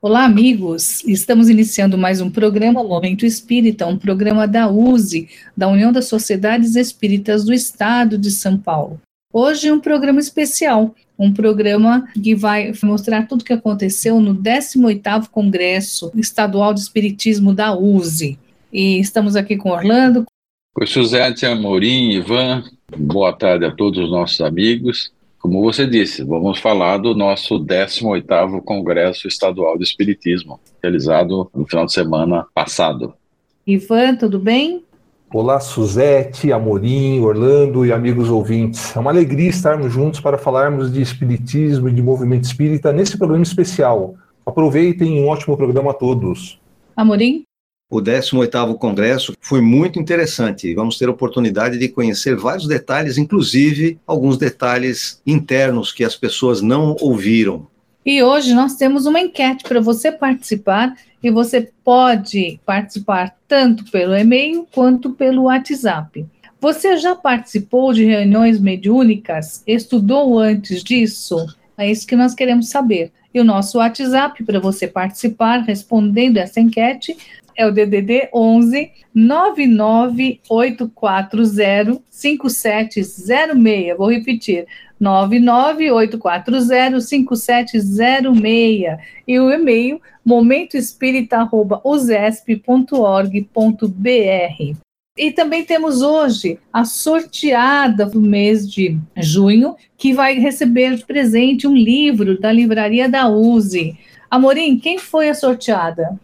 Olá, amigos! Estamos iniciando mais um programa Momento Espírita, um programa da USE, da União das Sociedades Espíritas do Estado de São Paulo. Hoje é um programa especial, um programa que vai mostrar tudo o que aconteceu no 18º Congresso Estadual de Espiritismo da USE. E estamos aqui com Orlando. Oi, Suzete, Amorim, Ivan, boa tarde a todos os nossos amigos. Como você disse, vamos falar do nosso 18º Congresso Estadual de Espiritismo, realizado no final de semana passado. Ivan, tudo bem? Olá, Suzete, Amorim, Orlando e amigos ouvintes. É uma alegria estarmos juntos para falarmos de espiritismo e de movimento espírita nesse programa especial. Aproveitem um ótimo programa a todos. Amorim? O 18º Congresso foi muito interessante. Vamos ter a oportunidade de conhecer vários detalhes, inclusive alguns detalhes internos que as pessoas não ouviram. E hoje nós temos uma enquete para você participar e você pode participar tanto pelo e-mail quanto pelo WhatsApp. Você já participou de reuniões mediúnicas? Estudou antes disso? É isso que nós queremos saber. E o nosso WhatsApp para você participar respondendo essa enquete é o DDD 11 99840 5706. Vou repetir. 99840 5706 e o e-mail momentoespírita.usesp.org.br. E também temos hoje a sorteada do mês de junho, que vai receber de presente um livro da livraria da USE. Amorim, quem foi a sorteada?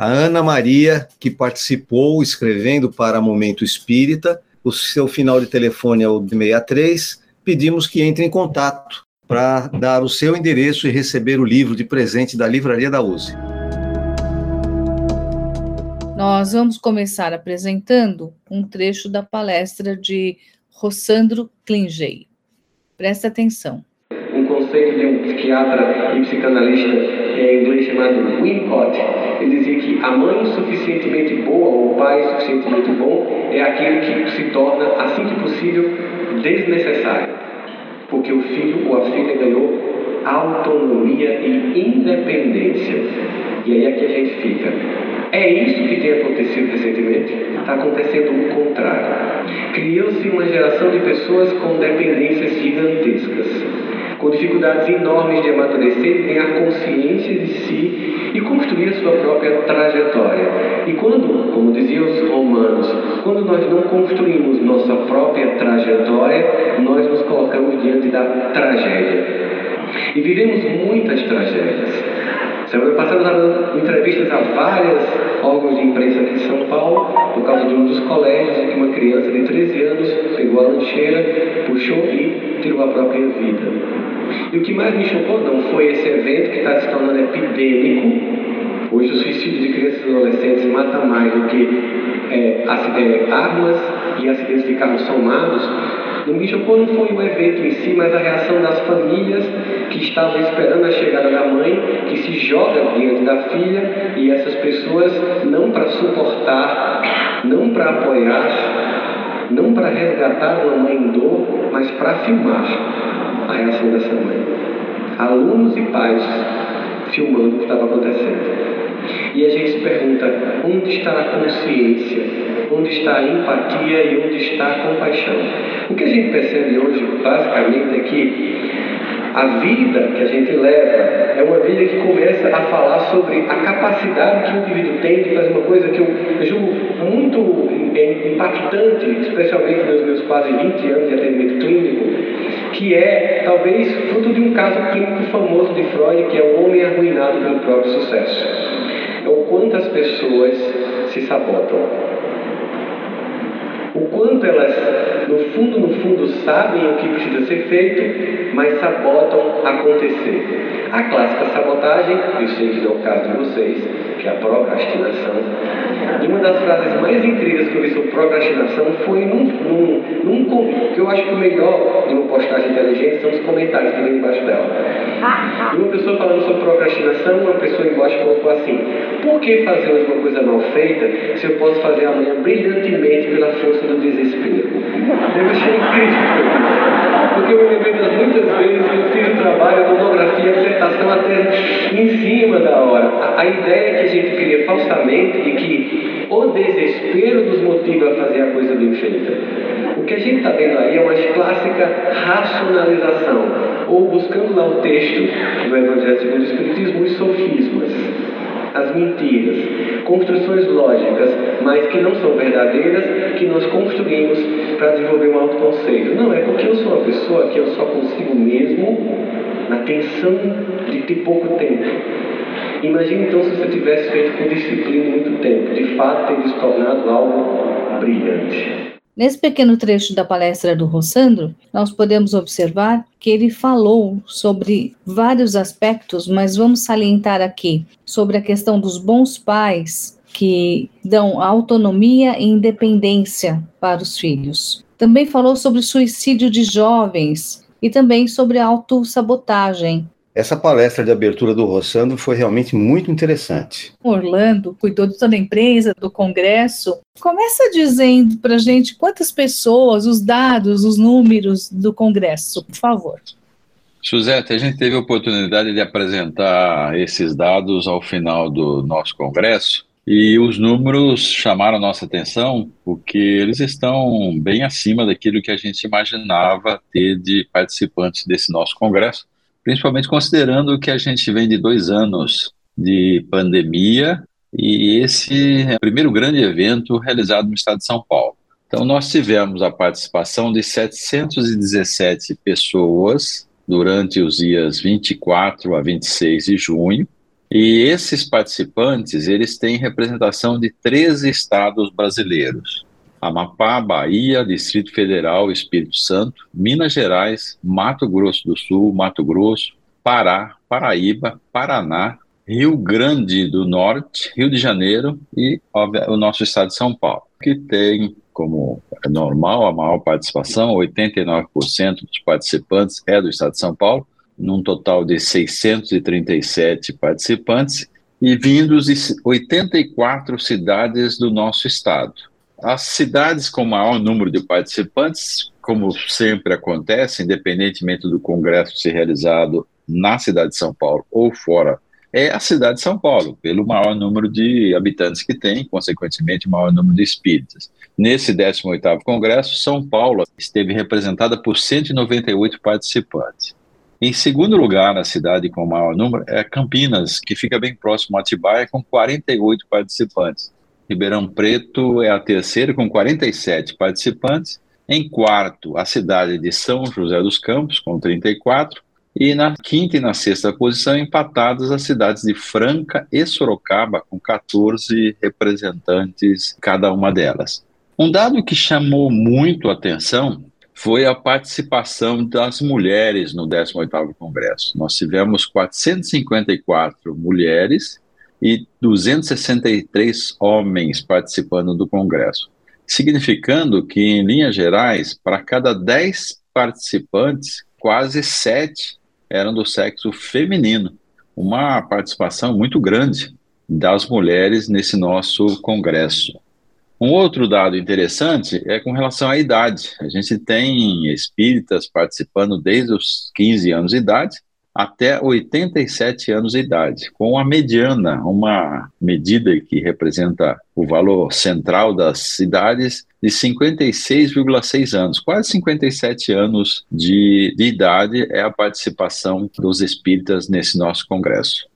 A Ana Maria, que participou escrevendo para Momento Espírita, o seu final de telefone é o 63. Pedimos que entre em contato para dar o seu endereço e receber o livro de presente da Livraria da USE. Nós vamos começar apresentando um trecho da palestra de Rossandro Klingey. Presta atenção. Um conceito de um psiquiatra e psicanalista é, inglês chamado Winnicott, ele dizia a mãe suficientemente boa ou o pai suficientemente bom é aquele que se torna, assim que possível, desnecessário. Porque o filho ou a filha ganhou autonomia e independência. E aí é que a gente fica. É isso que tem acontecido recentemente? Está acontecendo o contrário. Criou-se uma geração de pessoas com dependências gigantescas com dificuldades enormes de amadurecer, ganhar consciência de si e construir a sua própria trajetória. E quando, como diziam os romanos, quando nós não construímos nossa própria trajetória, nós nos colocamos diante da tragédia. E vivemos muitas tragédias. Semana passada dando entrevistas a vários órgãos de imprensa aqui de São Paulo, por causa de um dos colégios em que uma criança de 13 anos pegou a lancheira, puxou e tirou a própria vida. E o que mais me chocou não foi esse evento que está se tornando epidêmico. Hoje o suicídio de crianças e adolescentes mata mais do que é, armas e acidentes de carro somados. Não me chocou não foi o evento em si, mas a reação das famílias que estavam esperando a chegada da mãe, que se joga diante da filha, e essas pessoas não para suportar, não para apoiar, não para resgatar uma mãe em dor, mas para filmar a reação dessa mãe. Alunos e pais filmando o que estava acontecendo. E a gente se pergunta: onde está a consciência? Onde está a empatia e onde está a compaixão? O que a gente percebe hoje, basicamente, é que a vida que a gente leva é uma vida que começa a falar sobre a capacidade que o indivíduo tem de fazer uma coisa que eu, eu julgo muito impactante, especialmente nos meus quase 20 anos de atendimento clínico, que é talvez fruto de um caso clínico famoso de Freud, que é o homem arruinado pelo próprio sucesso. É o quanto as pessoas se sabotam. O quanto elas, no fundo, no fundo, sabem o que precisa ser feito, mas sabotam acontecer. A clássica sabotagem, eu sei que é o caso de vocês, que é a procrastinação. E uma das frases mais incríveis que eu vi sobre procrastinação foi num, num, num que eu acho que o melhor de uma postagem inteligente são os comentários que vem embaixo dela. Uma pessoa falando sobre procrastinação, uma pessoa embaixo colocou assim: por que fazer uma coisa mal feita se eu posso fazer amanhã brilhantemente pela força do desespero? Eu achei incrível porque eu me lembro das muitas vezes que eu fiz o trabalho, a monografia, a dissertação até em cima da hora. A, a ideia que a gente cria falsamente de que o desespero nos motiva a fazer a coisa bem feita. O que a gente está vendo aí é uma clássica racionalização, ou buscando lá o texto do Evangelho segundo o Espiritismo, os sofismas as mentiras, construções lógicas, mas que não são verdadeiras, que nós construímos para desenvolver um autoconceito. Não, é porque eu sou uma pessoa que eu só consigo mesmo na tensão de ter pouco tempo. Imagine então se você tivesse feito com disciplina muito tempo, de fato teria se tornado algo brilhante. Nesse pequeno trecho da palestra do Rossandro, nós podemos observar que ele falou sobre vários aspectos, mas vamos salientar aqui sobre a questão dos bons pais que dão autonomia e independência para os filhos. Também falou sobre suicídio de jovens e também sobre autossabotagem, essa palestra de abertura do Rossandro foi realmente muito interessante. Orlando cuidou de toda a imprensa, do congresso. Começa dizendo para a gente quantas pessoas, os dados, os números do congresso, por favor. Suzete, a gente teve a oportunidade de apresentar esses dados ao final do nosso congresso e os números chamaram a nossa atenção porque eles estão bem acima daquilo que a gente imaginava ter de participantes desse nosso congresso principalmente considerando que a gente vem de dois anos de pandemia e esse é o primeiro grande evento realizado no estado de São Paulo. Então, nós tivemos a participação de 717 pessoas durante os dias 24 a 26 de junho, e esses participantes, eles têm representação de 13 estados brasileiros. Amapá, Bahia, Distrito Federal, Espírito Santo, Minas Gerais, Mato Grosso do Sul, Mato Grosso, Pará, Paraíba, Paraná, Rio Grande do Norte, Rio de Janeiro e o nosso estado de São Paulo, que tem como é normal a maior participação, 89% dos participantes é do estado de São Paulo, num total de 637 participantes e vindos de 84 cidades do nosso estado. As cidades com maior número de participantes, como sempre acontece, independentemente do congresso ser realizado na cidade de São Paulo ou fora, é a cidade de São Paulo, pelo maior número de habitantes que tem, consequentemente, maior número de espíritas. Nesse 18º congresso, São Paulo esteve representada por 198 participantes. Em segundo lugar, na cidade com maior número, é Campinas, que fica bem próximo a Atibaia, com 48 participantes. Ribeirão Preto é a terceira, com 47 participantes. Em quarto, a cidade de São José dos Campos, com 34. E na quinta e na sexta posição, empatadas as cidades de Franca e Sorocaba, com 14 representantes cada uma delas. Um dado que chamou muito a atenção foi a participação das mulheres no 18º Congresso. Nós tivemos 454 mulheres e 263 homens participando do Congresso, significando que, em linhas gerais, para cada 10 participantes, quase 7 eram do sexo feminino. Uma participação muito grande das mulheres nesse nosso Congresso. Um outro dado interessante é com relação à idade. A gente tem espíritas participando desde os 15 anos de idade até 87 anos de idade, com a mediana, uma medida que representa o valor central das cidades, de 56,6 anos, quase 57 anos de, de idade é a participação dos espíritas nesse nosso congresso.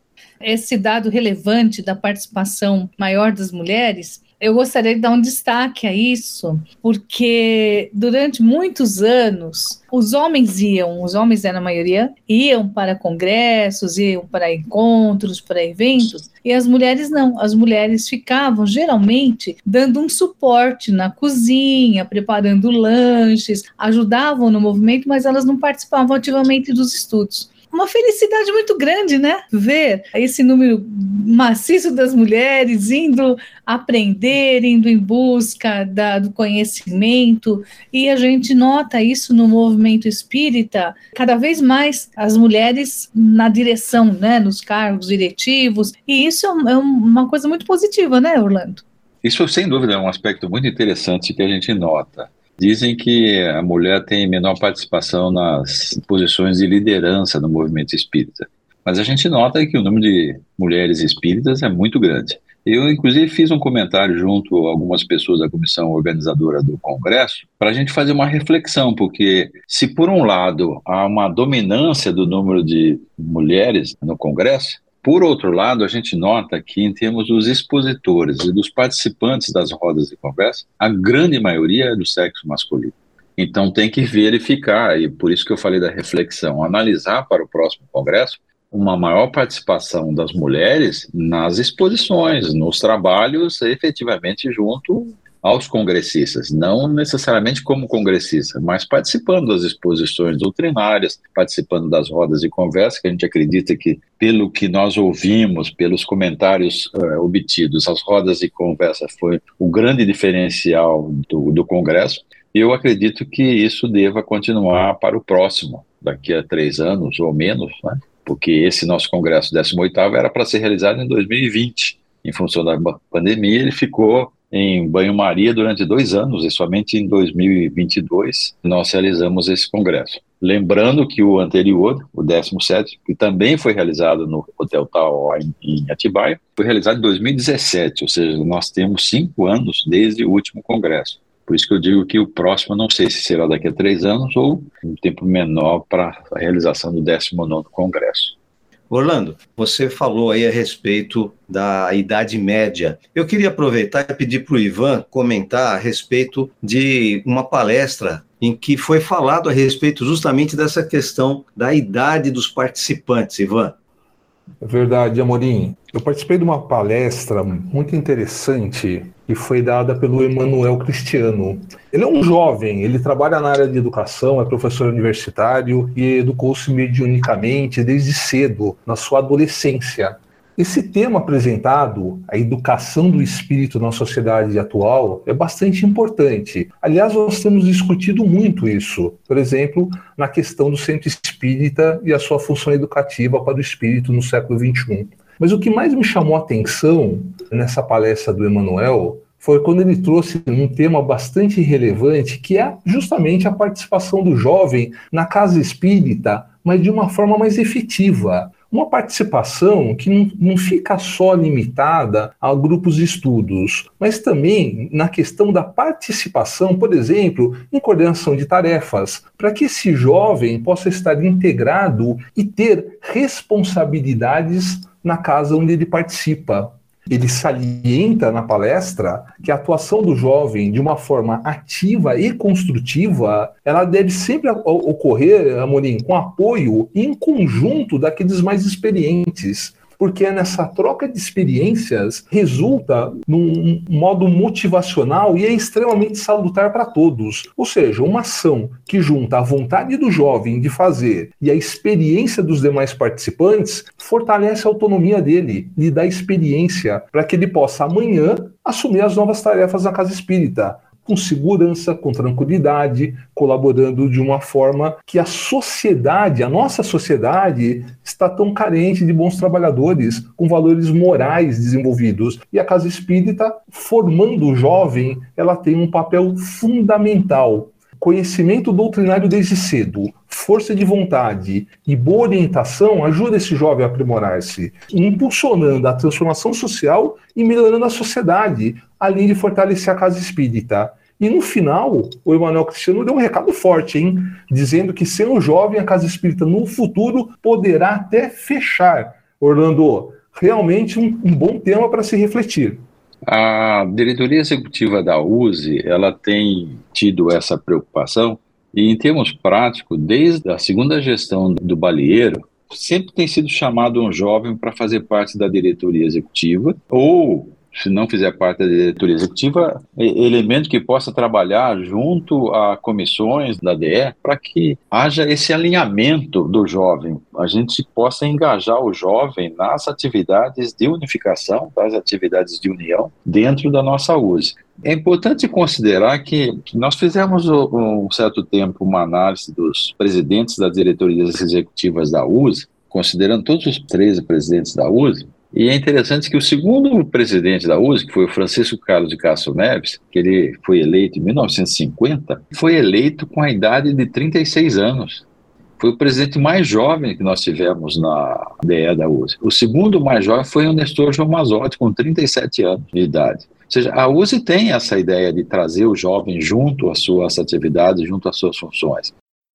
Esse dado relevante da participação maior das mulheres eu gostaria de dar um destaque a isso, porque durante muitos anos os homens iam, os homens eram a maioria, iam para congressos, iam para encontros, para eventos, e as mulheres não. As mulheres ficavam geralmente dando um suporte na cozinha, preparando lanches, ajudavam no movimento, mas elas não participavam ativamente dos estudos uma felicidade muito grande, né? Ver esse número maciço das mulheres indo aprender, indo em busca da, do conhecimento, e a gente nota isso no movimento espírita, cada vez mais as mulheres na direção, né, nos cargos diretivos, e isso é, é uma coisa muito positiva, né, Orlando? Isso, sem dúvida, é um aspecto muito interessante que a gente nota. Dizem que a mulher tem menor participação nas posições de liderança no movimento espírita. Mas a gente nota que o número de mulheres espíritas é muito grande. Eu, inclusive, fiz um comentário junto a algumas pessoas da comissão organizadora do Congresso para a gente fazer uma reflexão, porque se, por um lado, há uma dominância do número de mulheres no Congresso, por outro lado, a gente nota que, em termos dos expositores e dos participantes das rodas de conversa, a grande maioria é do sexo masculino. Então, tem que verificar, e por isso que eu falei da reflexão, analisar para o próximo Congresso uma maior participação das mulheres nas exposições, nos trabalhos, efetivamente junto aos congressistas, não necessariamente como congressista, mas participando das exposições doutrinárias, participando das rodas de conversa, que a gente acredita que, pelo que nós ouvimos, pelos comentários uh, obtidos, as rodas de conversa foi o grande diferencial do, do Congresso. Eu acredito que isso deva continuar para o próximo, daqui a três anos ou menos, né? porque esse nosso congresso 18º era para ser realizado em 2020. Em função da pandemia, ele ficou em banho-maria durante dois anos e somente em 2022 nós realizamos esse congresso. Lembrando que o anterior, o 17, que também foi realizado no Hotel Tal em Atibaia, foi realizado em 2017, ou seja, nós temos cinco anos desde o último congresso. Por isso que eu digo que o próximo não sei se será daqui a três anos ou um tempo menor para a realização do 19º Congresso. Orlando, você falou aí a respeito da Idade Média. Eu queria aproveitar e pedir para o Ivan comentar a respeito de uma palestra em que foi falado a respeito justamente dessa questão da idade dos participantes, Ivan. É verdade, Amorim. Eu participei de uma palestra muito interessante que foi dada pelo Emanuel Cristiano. Ele é um jovem, ele trabalha na área de educação, é professor universitário e educou-se mediunicamente desde cedo, na sua adolescência. Esse tema apresentado, a educação do espírito na sociedade atual, é bastante importante. Aliás, nós temos discutido muito isso, por exemplo, na questão do centro espírita e a sua função educativa para o espírito no século XXI. Mas o que mais me chamou a atenção nessa palestra do Emanuel foi quando ele trouxe um tema bastante relevante, que é justamente a participação do jovem na casa espírita, mas de uma forma mais efetiva. Uma participação que não, não fica só limitada a grupos de estudos, mas também na questão da participação, por exemplo, em coordenação de tarefas, para que esse jovem possa estar integrado e ter responsabilidades na casa onde ele participa. Ele salienta na palestra que a atuação do jovem de uma forma ativa e construtiva, ela deve sempre ocorrer, Amorim, com apoio em conjunto daqueles mais experientes porque nessa troca de experiências resulta num modo motivacional e é extremamente salutar para todos. Ou seja, uma ação que junta a vontade do jovem de fazer e a experiência dos demais participantes fortalece a autonomia dele, lhe dá experiência para que ele possa amanhã assumir as novas tarefas na casa espírita com segurança, com tranquilidade, colaborando de uma forma que a sociedade, a nossa sociedade, está tão carente de bons trabalhadores com valores morais desenvolvidos. E a Casa Espírita, formando o jovem, ela tem um papel fundamental. Conhecimento doutrinário desde cedo, força de vontade e boa orientação ajuda esse jovem a aprimorar-se, impulsionando a transformação social e melhorando a sociedade, além de fortalecer a casa espírita. E no final, o Emanuel Cristiano deu um recado forte, hein? Dizendo que sem o jovem, a casa espírita no futuro poderá até fechar. Orlando, realmente um, um bom tema para se refletir. A diretoria executiva da USE, ela tem tido essa preocupação e em termos práticos, desde a segunda gestão do Balieiro, sempre tem sido chamado um jovem para fazer parte da diretoria executiva ou se não fizer parte da diretoria executiva, elemento que possa trabalhar junto a comissões da DE para que haja esse alinhamento do jovem, a gente possa engajar o jovem nas atividades de unificação, nas atividades de união dentro da nossa USE. É importante considerar que nós fizemos um certo tempo uma análise dos presidentes das diretorias executivas da USE, considerando todos os 13 presidentes da USE, E é interessante que o segundo presidente da USE, que foi o Francisco Carlos de Castro Neves, que ele foi eleito em 1950, foi eleito com a idade de 36 anos. Foi o presidente mais jovem que nós tivemos na DE da USE. O segundo mais jovem foi o Nestor João Mazotti, com 37 anos de idade. Ou seja, a USE tem essa ideia de trazer o jovem junto às suas atividades, junto às suas funções.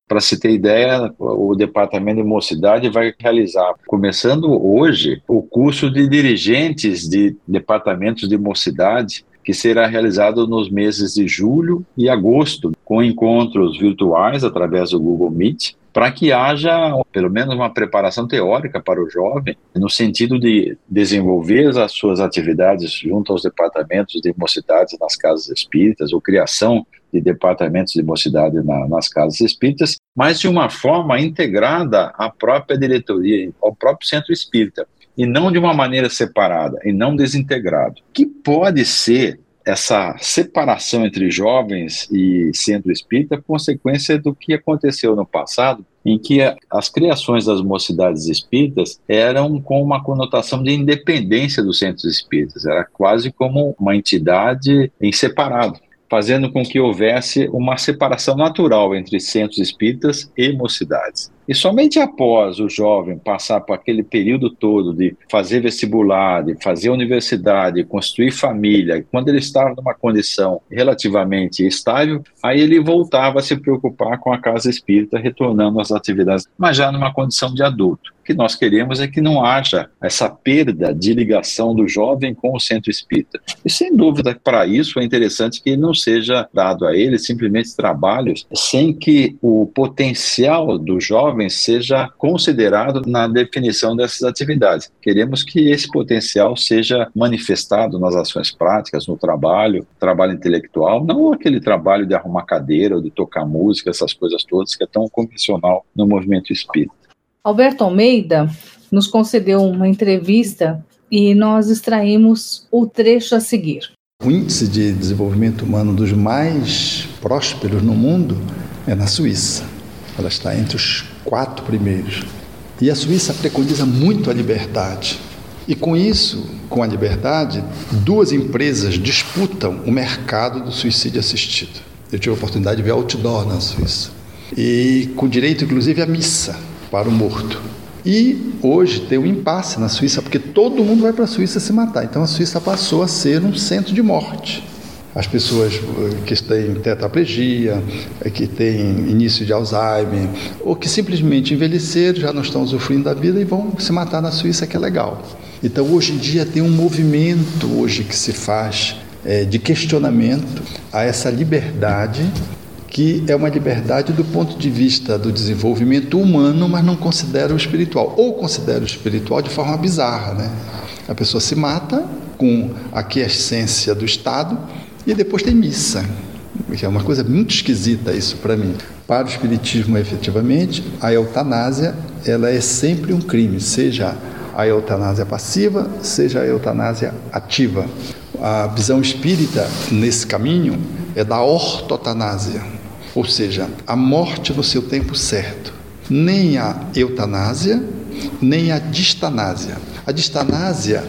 Para se ter ideia, o Departamento de Mocidade vai realizar, começando hoje, o curso de dirigentes de departamentos de mocidade, que será realizado nos meses de julho e agosto, com encontros virtuais através do Google Meet, para que haja pelo menos uma preparação teórica para o jovem, no sentido de desenvolver as suas atividades junto aos departamentos de mocidades nas casas espíritas, ou criação de departamentos de mocidade na, nas casas espíritas, mas de uma forma integrada à própria diretoria, ao próprio centro espírita, e não de uma maneira separada, e não desintegrado. Que pode ser essa separação entre jovens e centro espírita consequência do que aconteceu no passado, em que as criações das mocidades espíritas eram com uma conotação de independência dos centros espíritas, era quase como uma entidade em separado fazendo com que houvesse uma separação natural entre centros espíritas e mocidades. E somente após o jovem passar por aquele período todo de fazer vestibular, de fazer universidade, construir família, quando ele estava numa condição relativamente estável, aí ele voltava a se preocupar com a casa espírita, retornando às atividades, mas já numa condição de adulto. O que nós queremos é que não haja essa perda de ligação do jovem com o centro espírita. E sem dúvida, para isso é interessante que não seja dado a ele simplesmente trabalhos sem que o potencial do jovem jovens seja considerado na definição dessas atividades. Queremos que esse potencial seja manifestado nas ações práticas, no trabalho, trabalho intelectual, não aquele trabalho de arrumar cadeira ou de tocar música, essas coisas todas que é tão convencional no movimento espírita. Alberto Almeida nos concedeu uma entrevista e nós extraímos o trecho a seguir. O índice de desenvolvimento humano dos mais prósperos no mundo é na Suíça. Ela está entre os quatro primeiros. E a Suíça preconiza muito a liberdade. E com isso, com a liberdade, duas empresas disputam o mercado do suicídio assistido. Eu tive a oportunidade de ver outdoor na Suíça. E com direito, inclusive, à missa para o morto. E hoje tem um impasse na Suíça, porque todo mundo vai para a Suíça se matar. Então a Suíça passou a ser um centro de morte as pessoas eh, que têm tetraplegia, eh, que têm início de Alzheimer, ou que simplesmente envelheceram, já não estão usufruindo da vida e vão se matar na Suíça, que é legal. Então, hoje em dia, tem um movimento hoje que se faz é, de questionamento a essa liberdade, que é uma liberdade do ponto de vista do desenvolvimento humano, mas não considera o espiritual, ou considera o espiritual de forma bizarra. Né? A pessoa se mata com a quiescência do Estado, e depois tem missa, que é uma coisa muito esquisita isso para mim. Para o espiritismo, efetivamente, a eutanásia ela é sempre um crime, seja a eutanásia passiva, seja a eutanásia ativa. A visão espírita nesse caminho é da ortotanásia, ou seja, a morte no seu tempo certo. Nem a eutanásia, nem a distanásia. A distanásia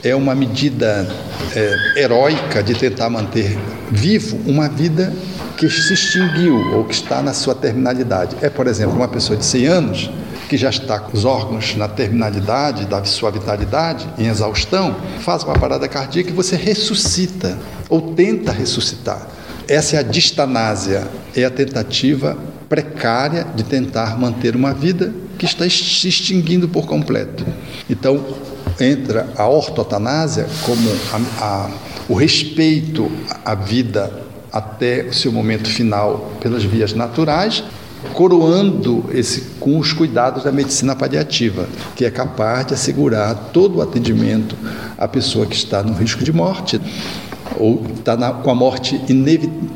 é uma medida é, heróica de tentar manter vivo uma vida que se extinguiu ou que está na sua terminalidade. É, por exemplo, uma pessoa de 100 anos que já está com os órgãos na terminalidade da sua vitalidade, em exaustão, faz uma parada cardíaca e você ressuscita ou tenta ressuscitar. Essa é a distanásia, é a tentativa precária de tentar manter uma vida que está se extinguindo por completo. Então, entra a ortotanásia como a, a, o respeito à vida até o seu momento final pelas vias naturais, coroando esse com os cuidados da medicina paliativa, que é capaz de assegurar todo o atendimento à pessoa que está no risco de morte ou está com a morte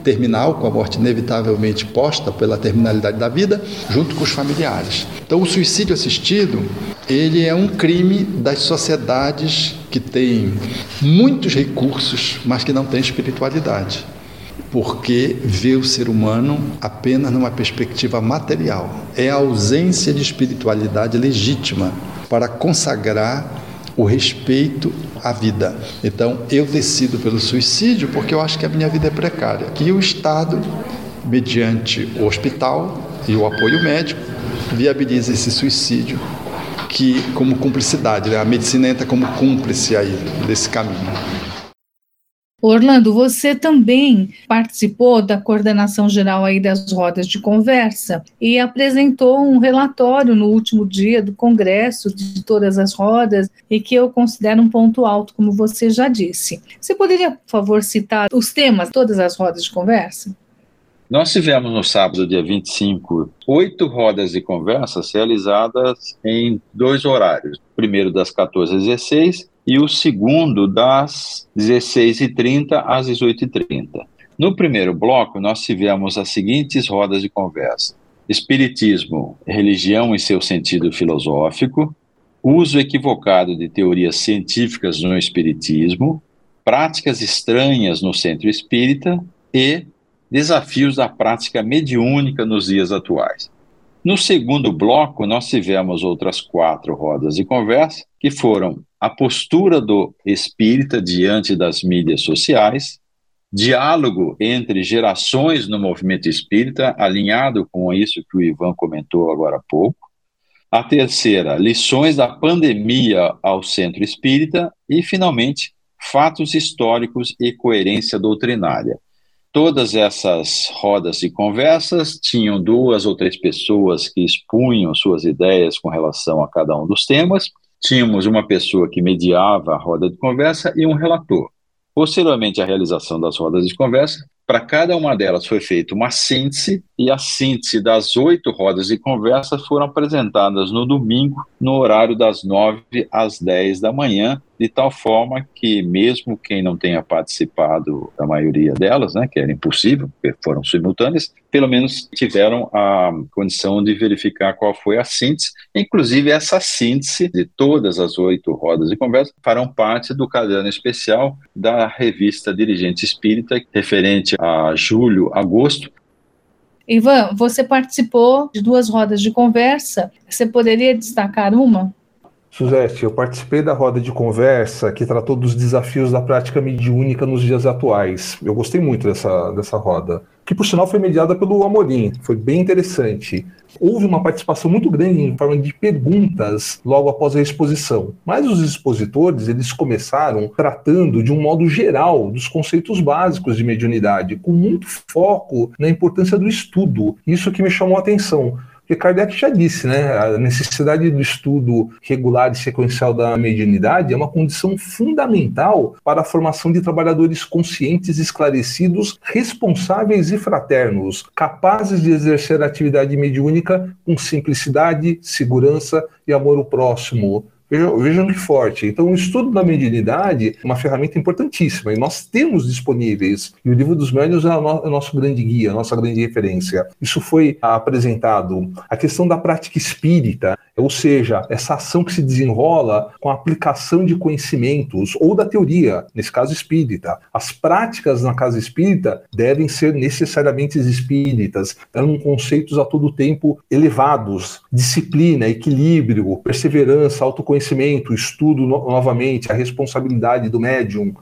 terminal, com a morte inevitavelmente posta pela terminalidade da vida, junto com os familiares. Então, o suicídio assistido ele é um crime das sociedades que têm muitos recursos, mas que não têm espiritualidade, porque vê o ser humano apenas numa perspectiva material. É a ausência de espiritualidade legítima para consagrar o respeito à vida. Então, eu decido pelo suicídio porque eu acho que a minha vida é precária. E o Estado, mediante o hospital e o apoio médico, viabiliza esse suicídio que como cumplicidade, né? a medicina entra como cúmplice aí desse caminho. Orlando, você também participou da coordenação geral aí das rodas de conversa e apresentou um relatório no último dia do congresso de todas as rodas e que eu considero um ponto alto, como você já disse. Você poderia, por favor, citar os temas de todas as rodas de conversa? Nós tivemos no sábado, dia 25, oito rodas de conversas realizadas em dois horários. Primeiro das 14 às 16 e o segundo das 16h30 às 18h30. No primeiro bloco, nós tivemos as seguintes rodas de conversa: Espiritismo, religião em seu sentido filosófico, uso equivocado de teorias científicas no Espiritismo, práticas estranhas no centro espírita e desafios da prática mediúnica nos dias atuais. No segundo bloco, nós tivemos outras quatro rodas de conversa, que foram a postura do espírita diante das mídias sociais, diálogo entre gerações no movimento espírita, alinhado com isso que o Ivan comentou agora há pouco. A terceira, lições da pandemia ao centro espírita. E, finalmente, fatos históricos e coerência doutrinária. Todas essas rodas de conversas tinham duas ou três pessoas que expunham suas ideias com relação a cada um dos temas tínhamos uma pessoa que mediava a roda de conversa e um relator. Posteriormente à realização das rodas de conversa, para cada uma delas foi feita uma síntese, e a síntese das oito rodas de conversa foram apresentadas no domingo, no horário das nove às dez da manhã, de tal forma que, mesmo quem não tenha participado da maioria delas, né, que era impossível, porque foram simultâneas, pelo menos tiveram a condição de verificar qual foi a síntese. Inclusive, essa síntese de todas as oito rodas de conversa farão parte do caderno especial da revista Dirigente Espírita, referente a julho, agosto, Ivan, você participou de duas rodas de conversa. Você poderia destacar uma? Suzete, eu participei da roda de conversa que tratou dos desafios da prática mediúnica nos dias atuais. Eu gostei muito dessa, dessa roda, que por sinal foi mediada pelo Amorim, foi bem interessante. Houve uma participação muito grande em forma de perguntas logo após a exposição, mas os expositores eles começaram tratando de um modo geral dos conceitos básicos de mediunidade, com muito foco na importância do estudo. Isso que me chamou a atenção porque Kardec já disse, né? A necessidade do estudo regular e sequencial da mediunidade é uma condição fundamental para a formação de trabalhadores conscientes, esclarecidos, responsáveis e fraternos, capazes de exercer a atividade mediúnica com simplicidade, segurança e amor ao próximo Vejam, vejam que forte. Então, o estudo da mediunidade é uma ferramenta importantíssima e nós temos disponíveis. E o livro dos médios é, é o nosso grande guia, a nossa grande referência. Isso foi apresentado. A questão da prática espírita, ou seja, essa ação que se desenrola com a aplicação de conhecimentos ou da teoria, nesse caso espírita. As práticas na casa espírita devem ser necessariamente espíritas, dando conceitos a todo tempo elevados: disciplina, equilíbrio, perseverança, autoconhecimento conhecimento, estudo no, novamente, a responsabilidade do médium,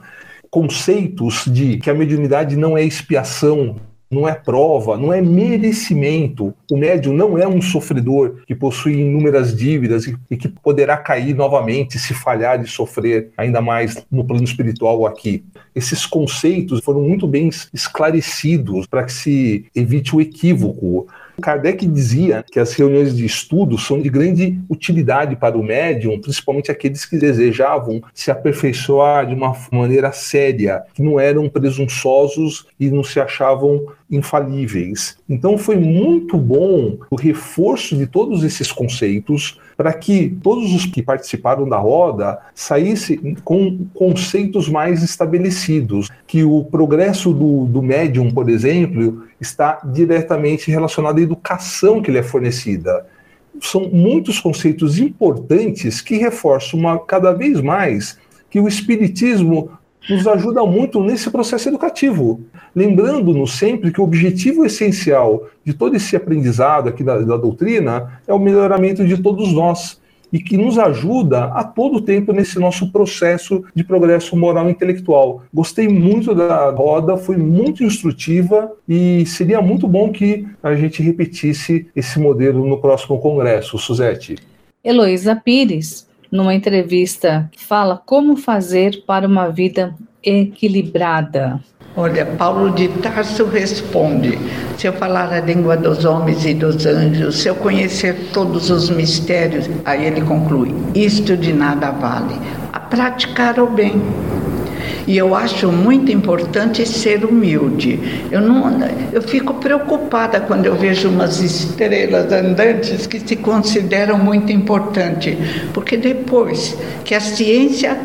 conceitos de que a mediunidade não é expiação, não é prova, não é merecimento. O médium não é um sofredor que possui inúmeras dívidas e, que poderá cair novamente se falhar e sofrer ainda mais no plano espiritual aqui. Esses conceitos foram muito bem esclarecidos para que se evite o equívoco. Kardec dizia que as reuniões de estudo são de grande utilidade para o médium, principalmente aqueles que desejavam se aperfeiçoar de uma maneira séria, que não eram presunçosos e não se achavam infalíveis. Então foi muito bom o reforço de todos esses conceitos para que todos os que participaram da roda saíssem com conceitos mais estabelecidos, que o progresso do, do médium, por exemplo, está diretamente relacionado à educação que lhe é fornecida. São muitos conceitos importantes que reforçam uma, cada vez mais que o Espiritismo nos ajuda muito nesse processo educativo. Lembrando-nos sempre que o objetivo essencial de todo esse aprendizado aqui da, da doutrina é o melhoramento de todos nós. e que nos ajuda a todo tempo nesse nosso processo de progresso moral e intelectual. Gostei muito da roda, foi muito instrutiva e seria muito bom que a gente repetisse esse modelo no próximo congresso, Suzete. Heloísa Pires, numa entrevista, fala como fazer para uma vida equilibrada. Olha, Paulo de Tarso responde: se eu falar a língua dos homens e dos anjos, se eu conhecer todos os mistérios, aí ele conclui: isto de nada vale. A praticar o bem. E eu acho muito importante ser humilde. Eu, não, eu fico preocupada quando eu vejo umas estrelas andantes que se consideram muito importantes, porque depois que a ciência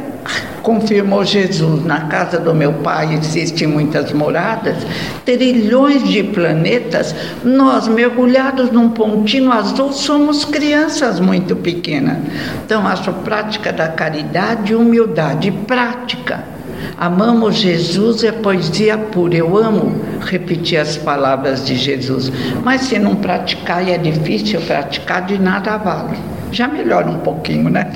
confirmou Jesus. Na casa do meu pai existem muitas moradas, trilhões de planetas. Nós, mergulhados num pontinho azul, somos crianças muito pequenas. Então, acho prática da caridade humildade. Prática. Amamos Jesus é poesia pura. Eu amo repetir as palavras de Jesus. Mas se não praticar e é difícil praticar, de nada vale. Já melhora um pouquinho, né?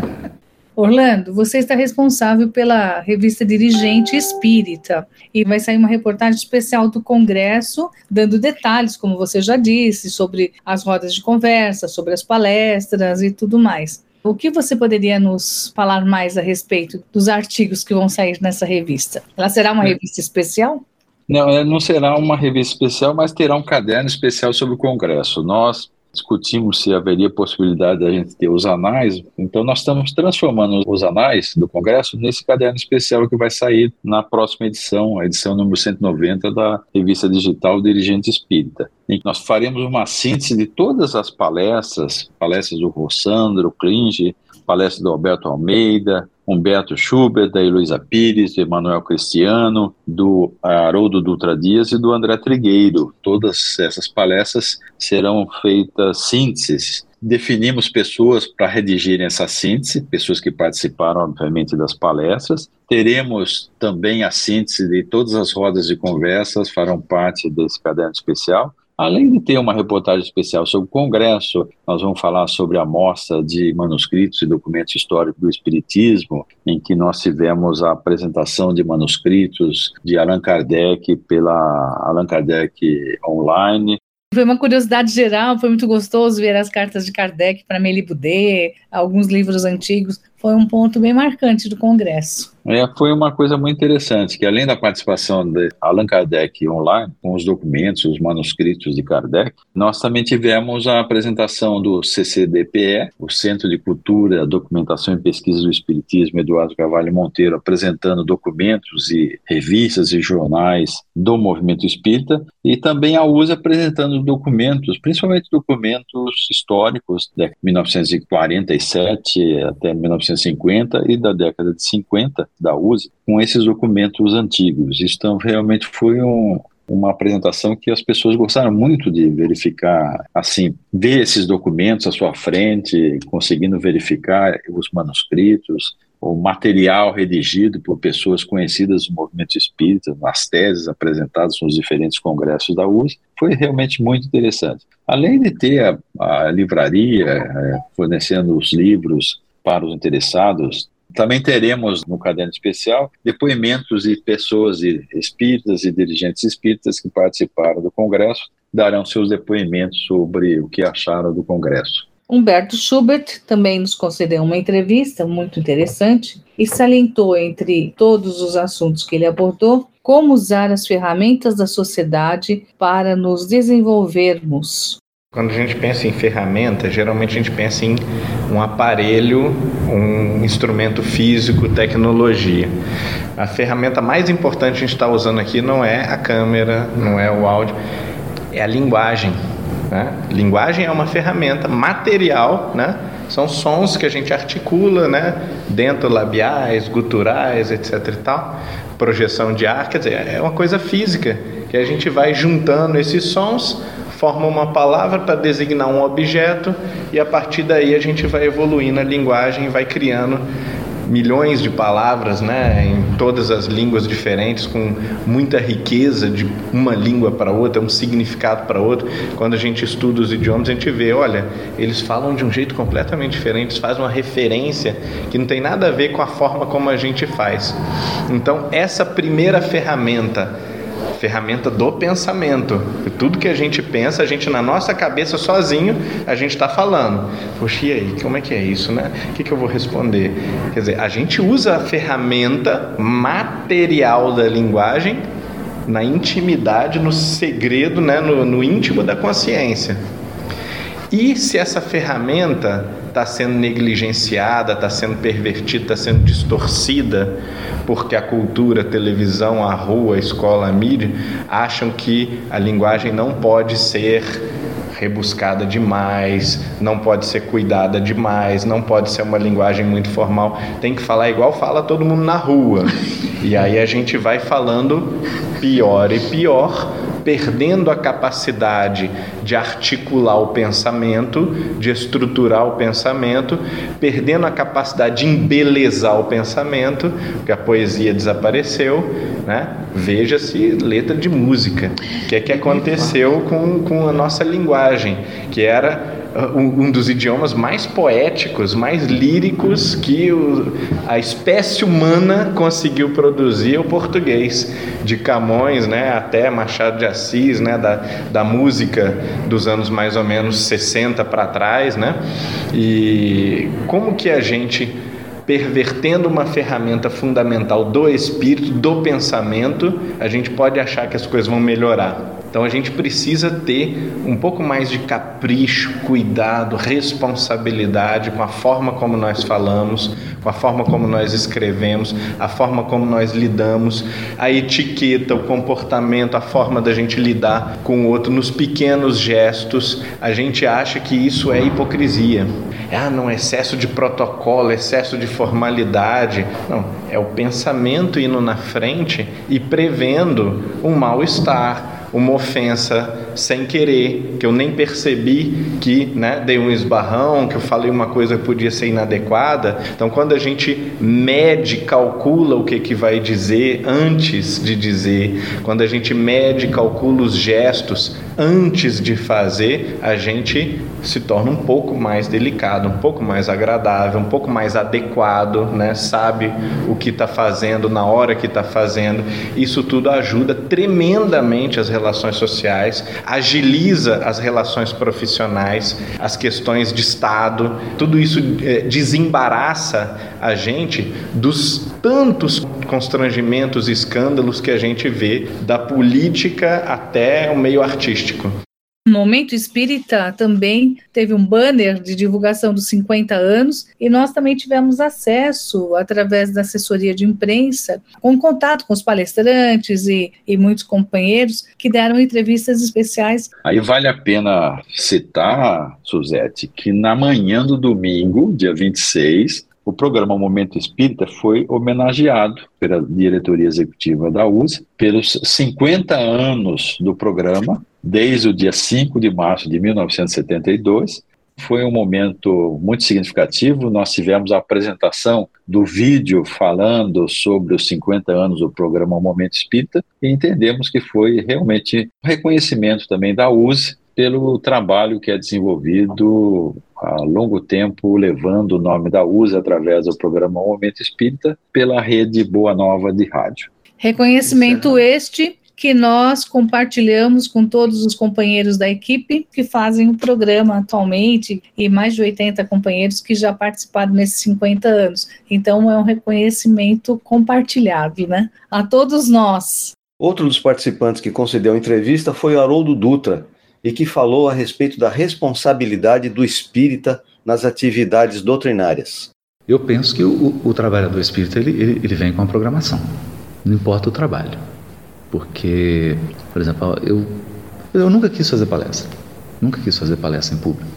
Orlando, você está responsável pela revista Dirigente Espírita e vai sair uma reportagem especial do Congresso, dando detalhes, como você já disse, sobre as rodas de conversa, sobre as palestras e tudo mais. O que você poderia nos falar mais a respeito dos artigos que vão sair nessa revista? Ela será uma é. revista especial? Não, não será uma revista especial, mas terá um caderno especial sobre o Congresso. Nós discutimos se haveria possibilidade da gente ter os anais, então nós estamos transformando os anais do Congresso nesse caderno especial que vai sair na próxima edição, a edição número 190 da revista digital Dirigente Espírita, nós faremos uma síntese de todas as palestras, palestras do Rossandro, Klinge, palestra do Alberto Almeida, Humberto Schubert, da Heloísa Pires, do Emanuel Cristiano, do Haroldo Dutra Dias e do André Trigueiro. Todas essas palestras serão feitas sínteses. Definimos pessoas para redigirem essa síntese, pessoas que participaram, obviamente, das palestras. Teremos também a síntese de todas as rodas de conversas, farão parte desse caderno especial. Além de ter uma reportagem especial sobre o Congresso, nós vamos falar sobre a mostra de manuscritos e documentos históricos do Espiritismo, em que nós tivemos a apresentação de manuscritos de Allan Kardec pela Allan Kardec Online, foi uma curiosidade geral, foi muito gostoso ver as cartas de Kardec para Melibudê, alguns livros antigos foi um ponto bem marcante do Congresso. É, foi uma coisa muito interessante, que além da participação de Allan Kardec online, com os documentos, os manuscritos de Kardec, nós também tivemos a apresentação do CCDPE, o Centro de Cultura, Documentação e Pesquisa do Espiritismo, Eduardo Carvalho Monteiro, apresentando documentos e revistas e jornais do movimento espírita, e também a USA apresentando documentos, principalmente documentos históricos de 1947 até 19 1950 e da década de 50 da USE com esses documentos antigos. Então, realmente foi um, uma apresentação que as pessoas gostaram muito de verificar, assim, ver esses documentos à sua frente, conseguindo verificar os manuscritos, o material redigido por pessoas conhecidas do movimento espírita, nas teses apresentadas nos diferentes congressos da USE, foi realmente muito interessante. Além de ter a, a livraria é, fornecendo os livros para os interessados. Também teremos no caderno especial depoimentos de pessoas espíritas e dirigentes espíritas que participaram do congresso, darão seus depoimentos sobre o que acharam do congresso. Humberto Schubert também nos concedeu uma entrevista muito interessante e salientou entre todos os assuntos que ele abordou como usar as ferramentas da sociedade para nos desenvolvermos quando a gente pensa em ferramenta, geralmente a gente pensa em um aparelho, um instrumento físico, tecnologia. A ferramenta mais importante que a gente está usando aqui não é a câmera, não é o áudio, é a linguagem. Né? Linguagem é uma ferramenta material, né? são sons que a gente articula, né? dentro labiais, guturais, etc. e tal. Projeção de ar, quer dizer, é uma coisa física que a gente vai juntando esses sons forma uma palavra para designar um objeto e a partir daí a gente vai evoluindo a linguagem, vai criando milhões de palavras, né, em todas as línguas diferentes, com muita riqueza de uma língua para outra, um significado para outra. Quando a gente estuda os idiomas, a gente vê, olha, eles falam de um jeito completamente diferente, eles fazem uma referência que não tem nada a ver com a forma como a gente faz. Então, essa primeira ferramenta ferramenta do pensamento. Tudo que a gente pensa, a gente na nossa cabeça sozinho, a gente está falando. Poxa, e aí, como é que é isso, né? O que, que eu vou responder? Quer dizer, a gente usa a ferramenta material da linguagem na intimidade, no segredo, né? no, no íntimo da consciência. E se essa ferramenta está sendo negligenciada, está sendo pervertida, está sendo distorcida, porque a cultura, a televisão, a rua, a escola, a mídia acham que a linguagem não pode ser rebuscada demais, não pode ser cuidada demais, não pode ser uma linguagem muito formal, tem que falar igual fala todo mundo na rua. E aí a gente vai falando pior e pior perdendo a capacidade de articular o pensamento, de estruturar o pensamento, perdendo a capacidade de embelezar o pensamento, porque a poesia desapareceu, né? Veja-se letra de música. O que é que aconteceu com, com a nossa linguagem, que era um, dos idiomas mais poéticos, mais líricos que o, a espécie humana conseguiu produzir, o português. De Camões né, até Machado de Assis, né, da, da música dos anos mais ou menos 60 para trás. Né? E como que a gente pervertendo uma ferramenta fundamental do espírito, do pensamento, a gente pode achar que as coisas vão melhorar. Então a gente precisa ter um pouco mais de capricho, cuidado, responsabilidade com a forma como nós falamos, com a forma como nós escrevemos, a forma como nós lidamos, a etiqueta, o comportamento, a forma da gente lidar com o outro nos pequenos gestos. A gente acha que isso é hipocrisia. Ah, não, excesso de protocolo, excesso de formalidade. Não, é o pensamento indo na frente e prevendo um mal-estar uma ofensa sem querer, que eu nem percebi que né, dei um esbarrão, que eu falei uma coisa que podia ser inadequada. Então, quando a gente mede, calcula o que, que vai dizer antes de dizer, quando a gente mede, calcula os gestos antes de fazer, a gente se torna um pouco mais delicado, um pouco mais agradável, um pouco mais adequado, né? sabe o que está fazendo na hora que está fazendo. Isso tudo ajuda tremendamente as relações sociais, agiliza as relações profissionais, as questões de Estado, tudo isso é, desembaraça a gente dos tantos constrangimentos e escândalos que a gente vê da política até o meio artístico. Momento Espírita também teve um banner de divulgação dos 50 anos e nós também tivemos acesso, através da assessoria de imprensa, com contato com os palestrantes e, e muitos companheiros que deram entrevistas especiais. Aí vale a pena citar, Suzete, que na manhã do domingo, dia 26, o programa Momento Espírita foi homenageado pela diretoria executiva da USE pelos 50 anos do programa, desde o dia 5 de março de 1972. Foi um momento muito significativo. Nós tivemos a apresentação do vídeo falando sobre os 50 anos do programa Momento Espírita e entendemos que foi realmente um reconhecimento também da USE pelo trabalho que é desenvolvido há longo tempo, levando o nome da USE através do programa Momento Espírita pela rede Boa Nova de rádio. Reconhecimento este que nós compartilhamos com todos os companheiros da equipe que fazem o programa atualmente e mais de 80 companheiros que já participaram nesses 50 anos. Então é um reconhecimento compartilhado, né? A todos nós. Outro dos participantes que concedeu a entrevista foi o Haroldo Dutra, e que falou a respeito da responsabilidade do espírita nas atividades doutrinárias. Eu penso que o, o trabalhador espírita ele, ele, ele, vem com a programação, não importa o trabalho. Porque, por exemplo, eu, eu nunca quis fazer palestra, nunca quis fazer palestra em público.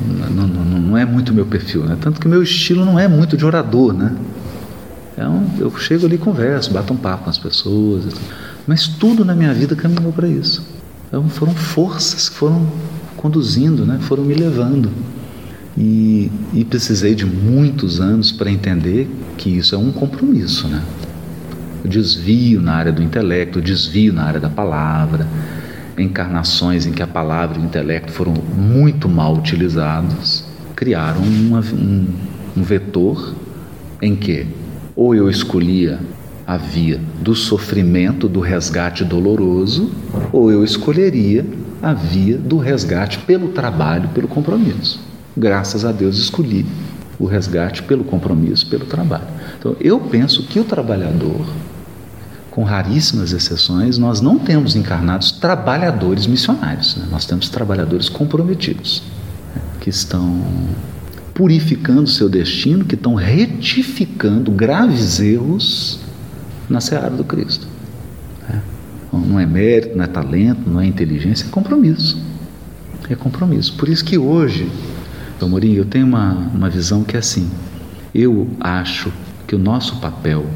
Não, não, não é muito meu perfil, né? tanto que meu estilo não é muito de orador. Né? Então, eu chego ali converso, bato um papo com as pessoas, mas tudo na minha vida caminhou para isso. Então foram forças que foram conduzindo, né? foram me levando. E, e precisei de muitos anos para entender que isso é um compromisso, né? O desvio na área do intelecto, o desvio na área da palavra, encarnações em que a palavra e o intelecto foram muito mal utilizados, criaram uma, um, um vetor em que ou eu escolhia a via do sofrimento, do resgate doloroso, ou eu escolheria a via do resgate pelo trabalho, pelo compromisso. Graças a Deus escolhi o resgate pelo compromisso, pelo trabalho. Então, eu penso que o trabalhador, com raríssimas exceções, nós não temos encarnados trabalhadores missionários, né? nós temos trabalhadores comprometidos, né? que estão purificando seu destino, que estão retificando graves erros na seara do Cristo. É. Não é mérito, não é talento, não é inteligência, é compromisso. É compromisso. Por isso que hoje, Amorim, eu tenho uma, uma visão que é assim. Eu acho que o nosso papel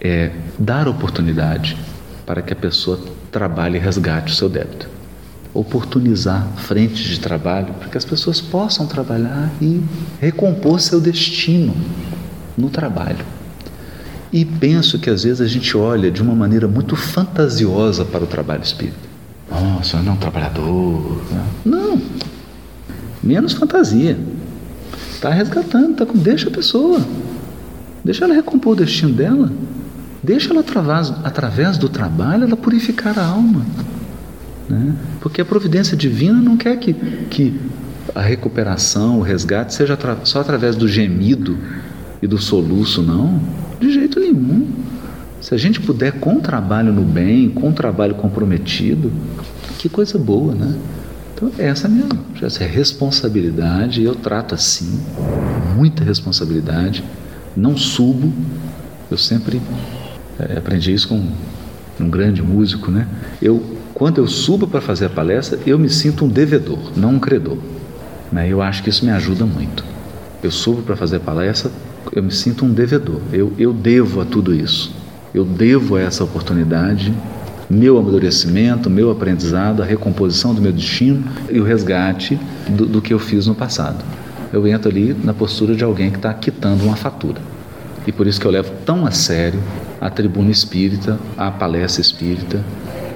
é dar oportunidade para que a pessoa trabalhe e resgate o seu débito. Oportunizar frentes de trabalho para que as pessoas possam trabalhar e recompor seu destino no trabalho. E penso que às vezes a gente olha de uma maneira muito fantasiosa para o trabalho espírita. Nossa, não é um trabalhador. Né? Não. Menos fantasia. Está resgatando, tá com... deixa a pessoa. Deixa ela recompor o destino dela. Deixa ela através, através do trabalho ela purificar a alma. Né? Porque a providência divina não quer que, que a recuperação, o resgate seja só através do gemido e do soluço, não. Nenhum. Se a gente puder com trabalho no bem, com trabalho comprometido, que coisa boa, né? Então, essa é a minha essa é responsabilidade, eu trato assim, muita responsabilidade, não subo. Eu sempre é, aprendi isso com um grande músico, né? Eu, quando eu subo para fazer a palestra, eu me sinto um devedor, não um credor. Né? Eu acho que isso me ajuda muito. Eu subo para fazer a palestra eu me sinto um devedor. Eu, eu devo a tudo isso. Eu devo a essa oportunidade, meu amadurecimento, meu aprendizado, a recomposição do meu destino e o resgate do, do que eu fiz no passado. Eu entro ali na postura de alguém que está quitando uma fatura. E por isso que eu levo tão a sério a tribuna espírita, a palestra espírita,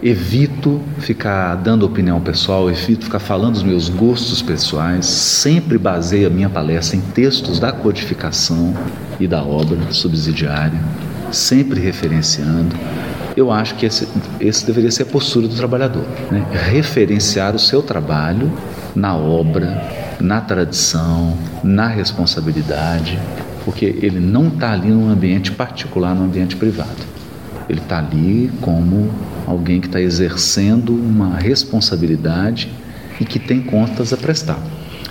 evito ficar dando opinião pessoal, evito ficar falando dos meus gostos pessoais, sempre baseio a minha palestra em textos da codificação e da obra subsidiária, sempre referenciando. Eu acho que esse, esse deveria ser a postura do trabalhador, né? referenciar o seu trabalho na obra, na tradição, na responsabilidade, porque ele não está ali num ambiente particular, num ambiente privado. Ele está ali como alguém que está exercendo uma responsabilidade e que tem contas a prestar.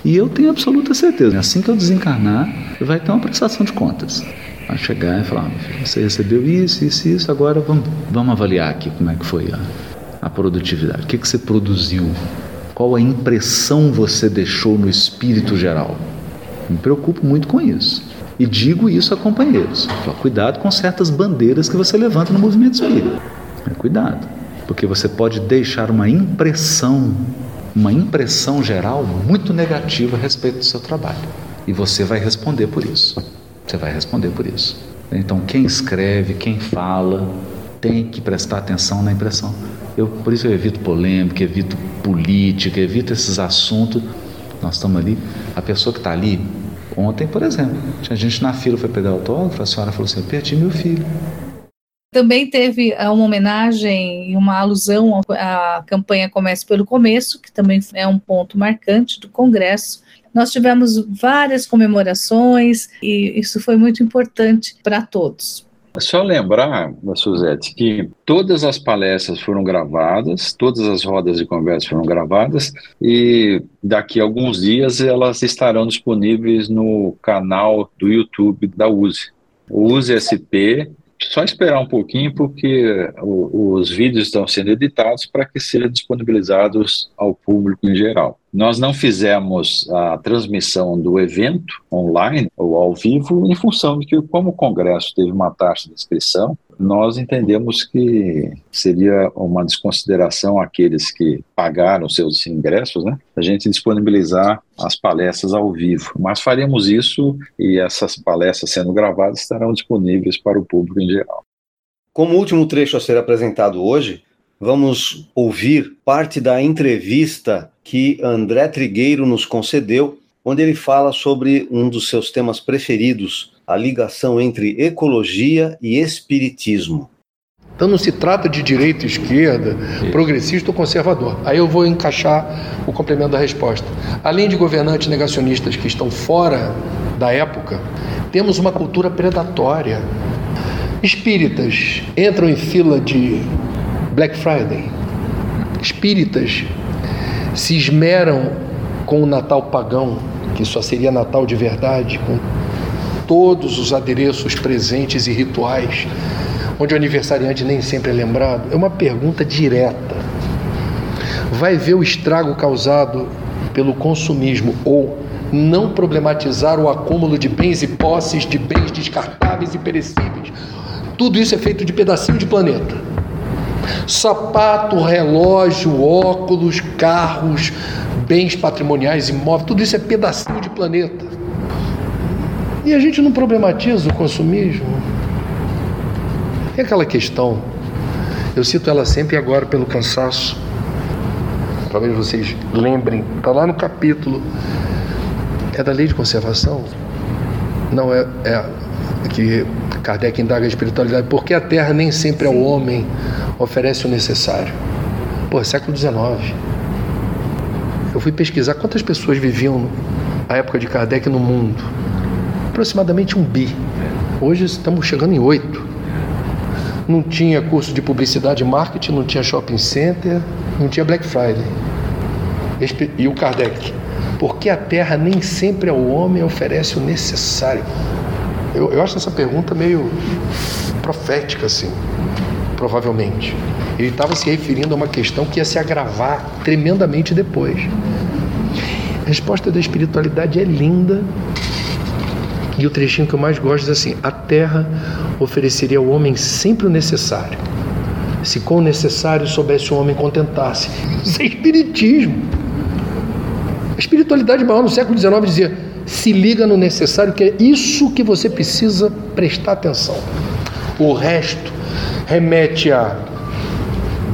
E eu tenho absoluta certeza, assim que eu desencarnar, vai ter uma prestação de contas. Vai chegar e falar, você recebeu isso, isso, isso, agora vamos, vamos avaliar aqui como é que foi a, a produtividade. O que, que você produziu? Qual a impressão você deixou no espírito geral? Me preocupo muito com isso. E digo isso a companheiros. Falo, cuidado com certas bandeiras que você levanta no movimento espírita. Cuidado, porque você pode deixar uma impressão, uma impressão geral muito negativa a respeito do seu trabalho. E você vai responder por isso. Você vai responder por isso. Então, quem escreve, quem fala, tem que prestar atenção na impressão. Eu, por isso eu evito polêmica, evito política, evito esses assuntos. Nós estamos ali, a pessoa que está ali, ontem, por exemplo, tinha gente na fila, foi pegar autógrafo, a senhora falou assim, eu perdi meu filho. Também teve eh, uma homenagem e uma alusão à campanha Comece pelo Começo, que também é um ponto marcante do Congresso. Nós tivemos várias comemorações e isso foi muito importante para todos. É só lembrar, Suzete, que todas as palestras foram gravadas, todas as rodas de conversa foram gravadas e daqui a alguns dias elas estarão disponíveis no canal do YouTube da USE. O USE SP só esperar um pouquinho, porque os vídeos estão sendo editados para que sejam disponibilizados ao público em geral. Nós não fizemos a transmissão do evento online ou ao vivo em função de que, como o Congresso teve uma taxa de inscrição, nós entendemos que seria uma desconsideração àqueles que pagaram seus ingressos, né? A gente disponibilizar as palestras ao vivo. Mas faremos isso e essas palestras sendo gravadas estarão disponíveis para o público em geral. Como último trecho a ser apresentado hoje, vamos ouvir parte da entrevista que André Trigueiro nos concedeu, onde ele fala sobre um dos seus temas preferidos, a ligação entre ecologia e espiritismo. Então não se trata de direita e esquerda, progressista ou conservador. Aí eu vou encaixar o complemento da resposta. Além de governantes negacionistas que estão fora da época, temos uma cultura predatória. Espíritas entram em fila de Black Friday. Espíritas se esmeram com o Natal pagão, que só seria Natal de verdade, com todos os adereços presentes e rituais, onde o aniversariante nem sempre é lembrado, é uma pergunta direta. Vai ver o estrago causado pelo consumismo ou não problematizar o acúmulo de bens e posses, de bens descartáveis e perecíveis. Tudo isso é feito de pedacinho de planeta. Sapato, relógio, óculos, carros, bens patrimoniais, imóveis, tudo isso é pedacinho de planeta. E a gente não problematiza o consumismo. É aquela questão, eu cito ela sempre agora pelo cansaço, talvez vocês lembrem, está lá no capítulo, é da lei de conservação? Não, é, é que Kardec indaga a espiritualidade, porque a terra nem sempre ao é homem oferece o necessário. Pô, século XIX. Eu fui pesquisar quantas pessoas viviam na época de Kardec no mundo aproximadamente um bi. Hoje estamos chegando em oito. Não tinha curso de publicidade e marketing, não tinha shopping center, não tinha Black Friday. E o Kardec, porque a terra nem sempre ao homem oferece o necessário? Eu, eu acho essa pergunta meio profética, assim, provavelmente. Ele estava se referindo a uma questão que ia se agravar tremendamente depois. A resposta da espiritualidade é linda e o trechinho que eu mais gosto diz assim: A terra ofereceria ao homem sempre o necessário. Se com o necessário soubesse o homem contentar-se. Isso é espiritismo. A espiritualidade maior no século XIX dizia: se liga no necessário, que é isso que você precisa prestar atenção. O resto remete a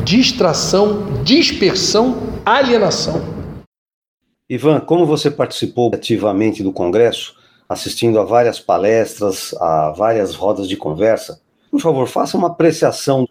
distração, dispersão, alienação. Ivan, como você participou ativamente do Congresso, assistindo a várias palestras, a várias rodas de conversa, por favor, faça uma apreciação.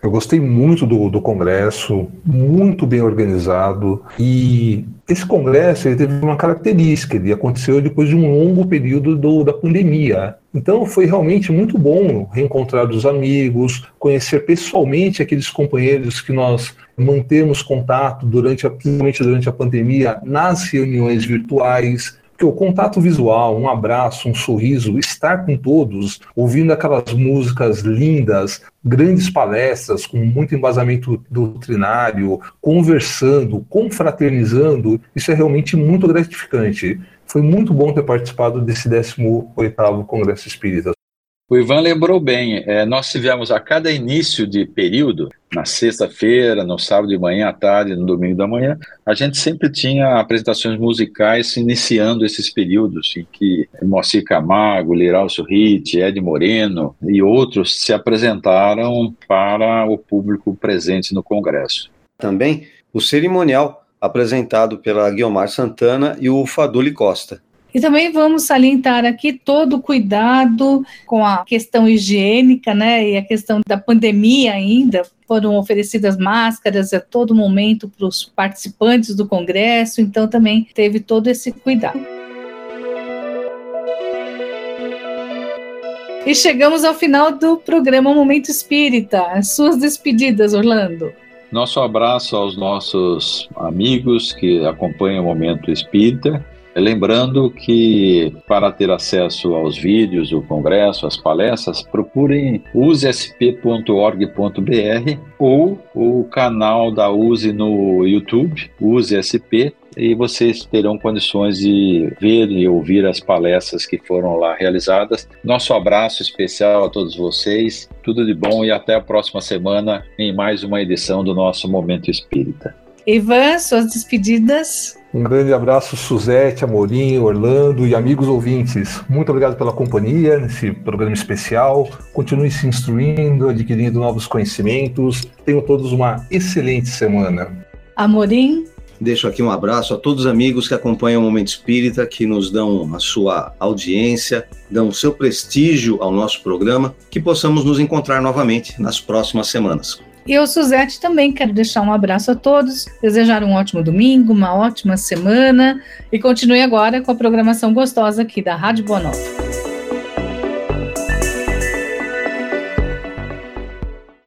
Eu gostei muito do, do congresso, muito bem organizado e esse congresso ele teve uma característica, ele aconteceu depois de um longo período do, da pandemia. Então foi realmente muito bom reencontrar os amigos, conhecer pessoalmente aqueles companheiros que nós mantemos contato durante, principalmente durante a pandemia, nas reuniões virtuais. Porque o contato visual, um abraço, um sorriso, estar com todos, ouvindo aquelas músicas lindas, grandes palestras com muito embasamento doutrinário, conversando, confraternizando, isso é realmente muito gratificante. Foi muito bom ter participado desse 18º Congresso Espírita. O Ivan lembrou bem, é, nós tivemos a cada início de período, na sexta-feira, no sábado de manhã, à tarde, no domingo da manhã, a gente sempre tinha apresentações musicais iniciando esses períodos em que Moacir Camargo, Liralcio Ritt, Ed Moreno e outros se apresentaram para o público presente no Congresso. Também o cerimonial apresentado pela Guilmar Santana e o Faduli Costa. E também vamos salientar aqui todo o cuidado com a questão higiênica, né, e a questão da pandemia ainda. Foram oferecidas máscaras a todo momento para os participantes do congresso, então também teve todo esse cuidado. E chegamos ao final do programa Momento Espírita. As suas despedidas, Orlando. Nosso abraço aos nossos amigos que acompanham o Momento Espírita Lembrando que para ter acesso aos vídeos do congresso, às palestras, procurem usesp.org.br ou o canal da USE no YouTube, USESP, e vocês terão condições de ver e ouvir as palestras que foram lá realizadas. Nosso abraço especial a todos vocês, tudo de bom e até a próxima semana em mais uma edição do nosso Momento Espírita. Ivan, suas despedidas. Um grande abraço, Suzete, Amorim, Orlando e amigos ouvintes. Muito obrigado pela companhia nesse programa especial. Continue se instruindo, adquirindo novos conhecimentos. Tenham todos uma excelente semana. Amorim. Deixo aqui um abraço a todos os amigos que acompanham o Momento Espírita, que nos dão a sua audiência, dão o seu prestígio ao nosso programa, que possamos nos encontrar novamente nas próximas semanas. E eu, Suzete, também quero deixar um abraço a todos, desejar um ótimo domingo, uma ótima semana e continue agora com a programação gostosa aqui da Rádio Boa Nova.